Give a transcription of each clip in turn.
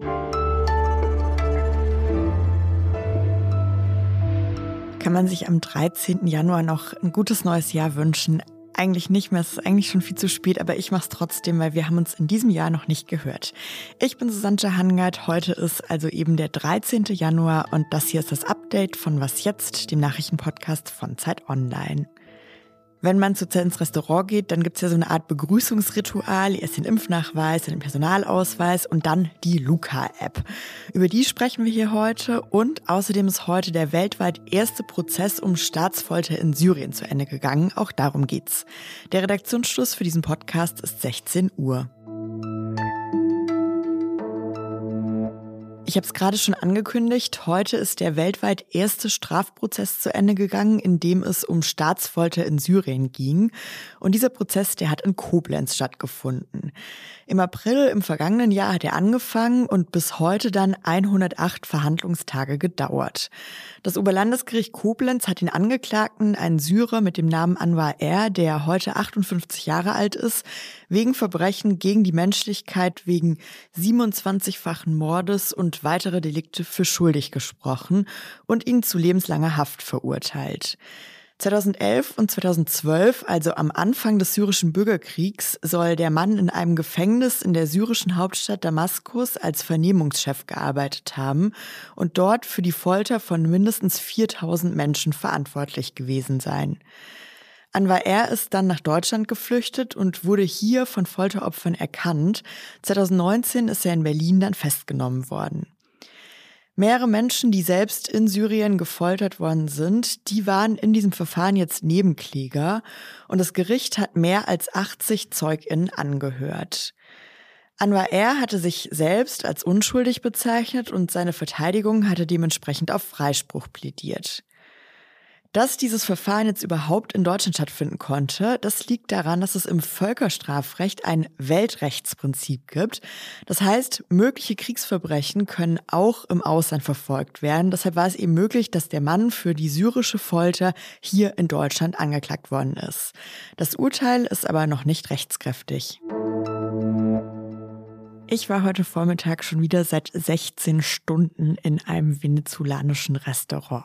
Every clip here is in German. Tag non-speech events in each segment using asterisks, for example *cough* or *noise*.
Kann man sich am 13. Januar noch ein gutes neues Jahr wünschen? Eigentlich nicht mehr, es ist eigentlich schon viel zu spät, aber ich mache es trotzdem, weil wir haben uns in diesem Jahr noch nicht gehört. Ich bin Susanne Hangard, heute ist also eben der 13. Januar und das hier ist das Update von Was Jetzt, dem Nachrichtenpodcast von Zeit Online. Wenn man zu ins Restaurant geht, dann gibt es ja so eine Art Begrüßungsritual. Erst den Impfnachweis, den Personalausweis und dann die Luca-App. Über die sprechen wir hier heute und außerdem ist heute der weltweit erste Prozess um Staatsfolter in Syrien zu Ende gegangen. Auch darum geht's. Der Redaktionsschluss für diesen Podcast ist 16 Uhr. Ich habe es gerade schon angekündigt, heute ist der weltweit erste Strafprozess zu Ende gegangen, in dem es um Staatsfolter in Syrien ging. Und dieser Prozess, der hat in Koblenz stattgefunden. Im April im vergangenen Jahr hat er angefangen und bis heute dann 108 Verhandlungstage gedauert. Das Oberlandesgericht Koblenz hat den Angeklagten, einen Syrer mit dem Namen Anwar R., der heute 58 Jahre alt ist, wegen Verbrechen gegen die Menschlichkeit wegen 27-fachen Mordes und weitere Delikte für schuldig gesprochen und ihn zu lebenslanger Haft verurteilt. 2011 und 2012, also am Anfang des syrischen Bürgerkriegs, soll der Mann in einem Gefängnis in der syrischen Hauptstadt Damaskus als Vernehmungschef gearbeitet haben und dort für die Folter von mindestens 4000 Menschen verantwortlich gewesen sein. Anwar R. ist dann nach Deutschland geflüchtet und wurde hier von Folteropfern erkannt. 2019 ist er in Berlin dann festgenommen worden. Mehrere Menschen, die selbst in Syrien gefoltert worden sind, die waren in diesem Verfahren jetzt Nebenkläger und das Gericht hat mehr als 80 ZeugInnen angehört. Anwar R. hatte sich selbst als unschuldig bezeichnet und seine Verteidigung hatte dementsprechend auf Freispruch plädiert. Dass dieses Verfahren jetzt überhaupt in Deutschland stattfinden konnte, das liegt daran, dass es im Völkerstrafrecht ein Weltrechtsprinzip gibt. Das heißt, mögliche Kriegsverbrechen können auch im Ausland verfolgt werden. Deshalb war es eben möglich, dass der Mann für die syrische Folter hier in Deutschland angeklagt worden ist. Das Urteil ist aber noch nicht rechtskräftig. Ich war heute Vormittag schon wieder seit 16 Stunden in einem venezolanischen Restaurant.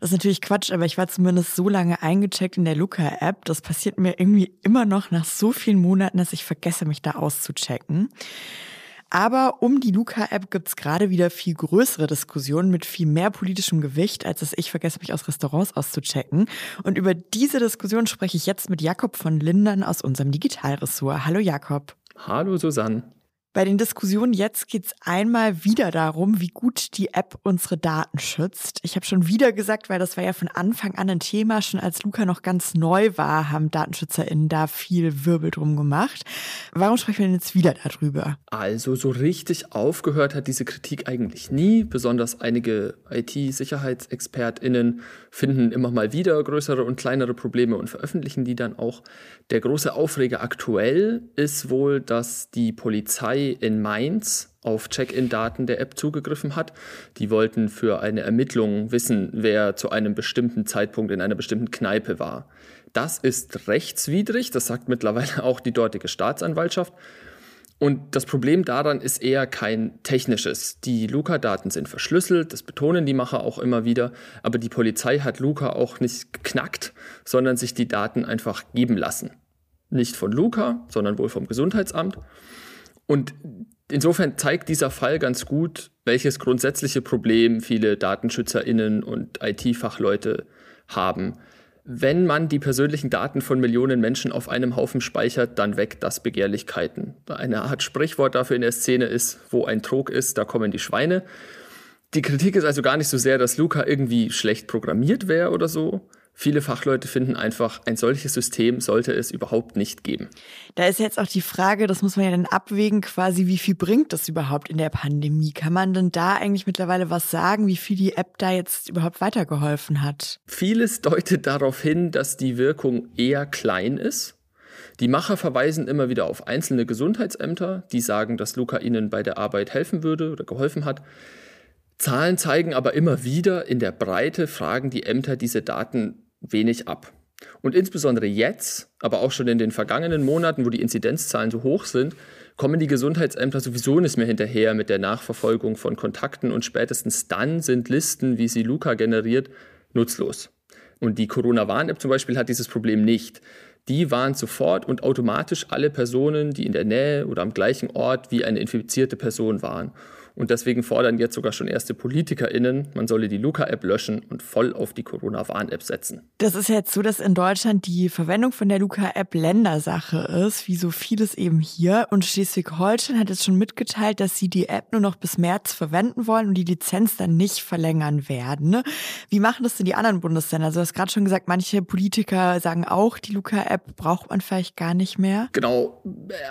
Das ist natürlich Quatsch, aber ich war zumindest so lange eingecheckt in der Luca-App. Das passiert mir irgendwie immer noch nach so vielen Monaten, dass ich vergesse, mich da auszuchecken. Aber um die Luca-App gibt's gerade wieder viel größere Diskussionen mit viel mehr politischem Gewicht, als dass ich vergesse, mich aus Restaurants auszuchecken. Und über diese Diskussion spreche ich jetzt mit Jakob von Lindern aus unserem Digitalressort. Hallo Jakob. Hallo Susanne. Bei den Diskussionen jetzt geht es einmal wieder darum, wie gut die App unsere Daten schützt. Ich habe schon wieder gesagt, weil das war ja von Anfang an ein Thema, schon als Luca noch ganz neu war, haben DatenschützerInnen da viel Wirbel drum gemacht. Warum sprechen wir denn jetzt wieder darüber? Also so richtig aufgehört hat diese Kritik eigentlich nie. Besonders einige IT-SicherheitsexpertInnen finden immer mal wieder größere und kleinere Probleme und veröffentlichen die dann auch. Der große Aufreger aktuell ist wohl, dass die Polizei in Mainz auf Check-in-Daten der App zugegriffen hat. Die wollten für eine Ermittlung wissen, wer zu einem bestimmten Zeitpunkt in einer bestimmten Kneipe war. Das ist rechtswidrig, das sagt mittlerweile *laughs* auch die dortige Staatsanwaltschaft. Und das Problem daran ist eher kein technisches. Die Luca-Daten sind verschlüsselt, das betonen die Macher auch immer wieder, aber die Polizei hat Luca auch nicht geknackt, sondern sich die Daten einfach geben lassen. Nicht von Luca, sondern wohl vom Gesundheitsamt. Und insofern zeigt dieser Fall ganz gut, welches grundsätzliche Problem viele DatenschützerInnen und IT-Fachleute haben. Wenn man die persönlichen Daten von Millionen Menschen auf einem Haufen speichert, dann weckt das Begehrlichkeiten. Eine Art Sprichwort dafür in der Szene ist, wo ein Trog ist, da kommen die Schweine. Die Kritik ist also gar nicht so sehr, dass Luca irgendwie schlecht programmiert wäre oder so, Viele Fachleute finden einfach, ein solches System sollte es überhaupt nicht geben. Da ist jetzt auch die Frage, das muss man ja dann abwägen, quasi, wie viel bringt das überhaupt in der Pandemie? Kann man denn da eigentlich mittlerweile was sagen, wie viel die App da jetzt überhaupt weitergeholfen hat? Vieles deutet darauf hin, dass die Wirkung eher klein ist. Die Macher verweisen immer wieder auf einzelne Gesundheitsämter, die sagen, dass Luca ihnen bei der Arbeit helfen würde oder geholfen hat. Zahlen zeigen aber immer wieder, in der Breite fragen die Ämter diese Daten wenig ab. Und insbesondere jetzt, aber auch schon in den vergangenen Monaten, wo die Inzidenzzahlen so hoch sind, kommen die Gesundheitsämter sowieso nicht mehr hinterher mit der Nachverfolgung von Kontakten und spätestens dann sind Listen, wie sie Luca generiert, nutzlos. Und die Corona-Warn-App zum Beispiel hat dieses Problem nicht. Die warnt sofort und automatisch alle Personen, die in der Nähe oder am gleichen Ort wie eine infizierte Person waren. Und deswegen fordern jetzt sogar schon erste PolitikerInnen, man solle die Luca-App löschen und voll auf die Corona-Warn-App setzen. Das ist jetzt so, dass in Deutschland die Verwendung von der Luca-App Ländersache ist, wie so vieles eben hier. Und Schleswig-Holstein hat jetzt schon mitgeteilt, dass sie die App nur noch bis März verwenden wollen und die Lizenz dann nicht verlängern werden. Wie machen das denn die anderen Bundesländer? Also du hast gerade schon gesagt, manche Politiker sagen auch, die Luca-App braucht man vielleicht gar nicht mehr. Genau.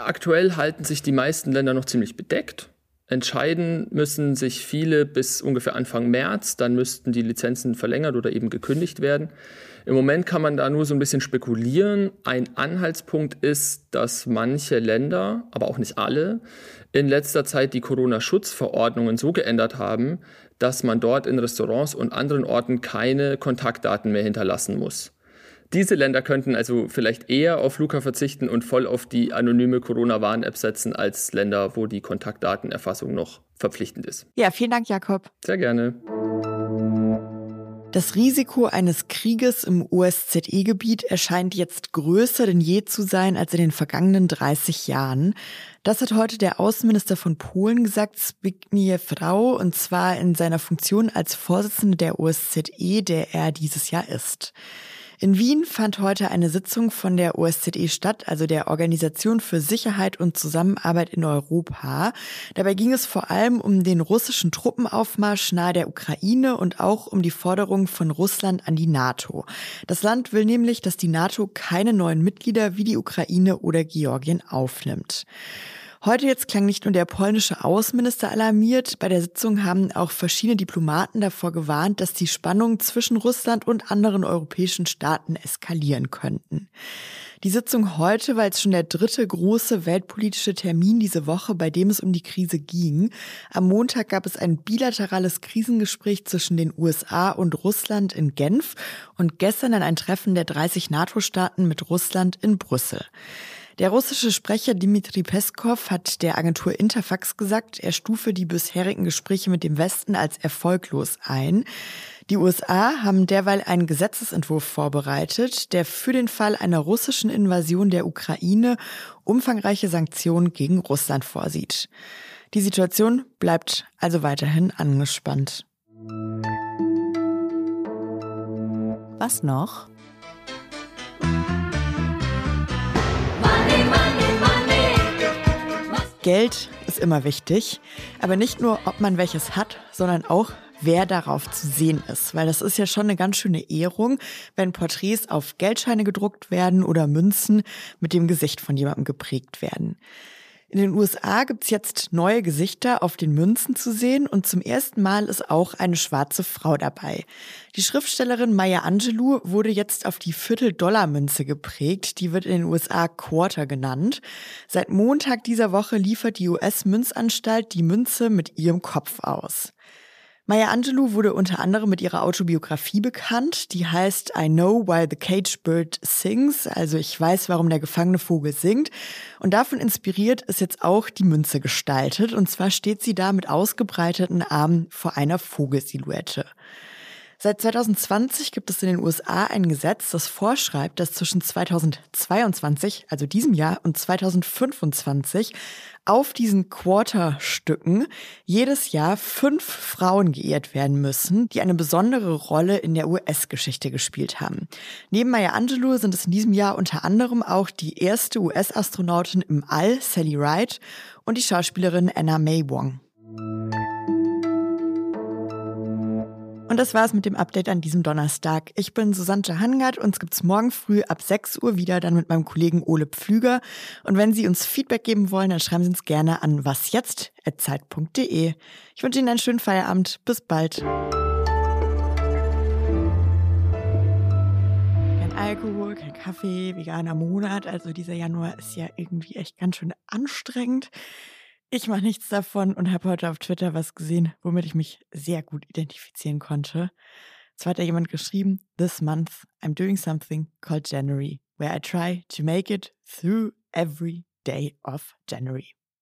Aktuell halten sich die meisten Länder noch ziemlich bedeckt. Entscheiden müssen sich viele bis ungefähr Anfang März, dann müssten die Lizenzen verlängert oder eben gekündigt werden. Im Moment kann man da nur so ein bisschen spekulieren. Ein Anhaltspunkt ist, dass manche Länder, aber auch nicht alle, in letzter Zeit die Corona-Schutzverordnungen so geändert haben, dass man dort in Restaurants und anderen Orten keine Kontaktdaten mehr hinterlassen muss. Diese Länder könnten also vielleicht eher auf Luca verzichten und voll auf die anonyme Corona-Warn-App setzen, als Länder, wo die Kontaktdatenerfassung noch verpflichtend ist. Ja, vielen Dank, Jakob. Sehr gerne. Das Risiko eines Krieges im OSZE-Gebiet erscheint jetzt größer denn je zu sein als in den vergangenen 30 Jahren. Das hat heute der Außenminister von Polen gesagt, Zbigniew Rau, und zwar in seiner Funktion als Vorsitzende der OSZE, der er dieses Jahr ist. In Wien fand heute eine Sitzung von der OSZE statt, also der Organisation für Sicherheit und Zusammenarbeit in Europa. Dabei ging es vor allem um den russischen Truppenaufmarsch nahe der Ukraine und auch um die Forderung von Russland an die NATO. Das Land will nämlich, dass die NATO keine neuen Mitglieder wie die Ukraine oder Georgien aufnimmt. Heute jetzt klang nicht nur der polnische Außenminister alarmiert, bei der Sitzung haben auch verschiedene Diplomaten davor gewarnt, dass die Spannungen zwischen Russland und anderen europäischen Staaten eskalieren könnten. Die Sitzung heute war jetzt schon der dritte große weltpolitische Termin diese Woche, bei dem es um die Krise ging. Am Montag gab es ein bilaterales Krisengespräch zwischen den USA und Russland in Genf und gestern dann ein Treffen der 30 NATO-Staaten mit Russland in Brüssel. Der russische Sprecher Dmitri Peskov hat der Agentur Interfax gesagt, er stufe die bisherigen Gespräche mit dem Westen als erfolglos ein. Die USA haben derweil einen Gesetzesentwurf vorbereitet, der für den Fall einer russischen Invasion der Ukraine umfangreiche Sanktionen gegen Russland vorsieht. Die Situation bleibt also weiterhin angespannt. Was noch? Geld ist immer wichtig, aber nicht nur, ob man welches hat, sondern auch, wer darauf zu sehen ist. Weil das ist ja schon eine ganz schöne Ehrung, wenn Porträts auf Geldscheine gedruckt werden oder Münzen mit dem Gesicht von jemandem geprägt werden. In den USA gibt's jetzt neue Gesichter auf den Münzen zu sehen und zum ersten Mal ist auch eine schwarze Frau dabei. Die Schriftstellerin Maya Angelou wurde jetzt auf die Viertel-Dollar-Münze geprägt. Die wird in den USA Quarter genannt. Seit Montag dieser Woche liefert die US-Münzanstalt die Münze mit ihrem Kopf aus. Maya Angelou wurde unter anderem mit ihrer Autobiografie bekannt, die heißt I Know Why the Cage Bird Sings, also ich weiß, warum der gefangene Vogel singt. Und davon inspiriert ist jetzt auch die Münze gestaltet. Und zwar steht sie da mit ausgebreiteten Armen vor einer Vogelsilhouette. Seit 2020 gibt es in den USA ein Gesetz, das vorschreibt, dass zwischen 2022, also diesem Jahr, und 2025 auf diesen Quarterstücken jedes Jahr fünf Frauen geehrt werden müssen, die eine besondere Rolle in der US-Geschichte gespielt haben. Neben Maya Angelou sind es in diesem Jahr unter anderem auch die erste US-Astronautin im All, Sally Ride, und die Schauspielerin Anna May Wong. Und das war's mit dem Update an diesem Donnerstag. Ich bin Susanne Hangard. Uns gibt's morgen früh ab 6 Uhr wieder, dann mit meinem Kollegen Ole Pflüger. Und wenn Sie uns Feedback geben wollen, dann schreiben Sie uns gerne an wasjetzt.zeit.de. Ich wünsche Ihnen einen schönen Feierabend. Bis bald. Kein Alkohol, kein Kaffee, veganer Monat. Also dieser Januar ist ja irgendwie echt ganz schön anstrengend. Ich mache nichts davon und habe heute auf Twitter was gesehen, womit ich mich sehr gut identifizieren konnte. Zwar hat da jemand geschrieben, This month I'm doing something called January, where I try to make it through every day of January.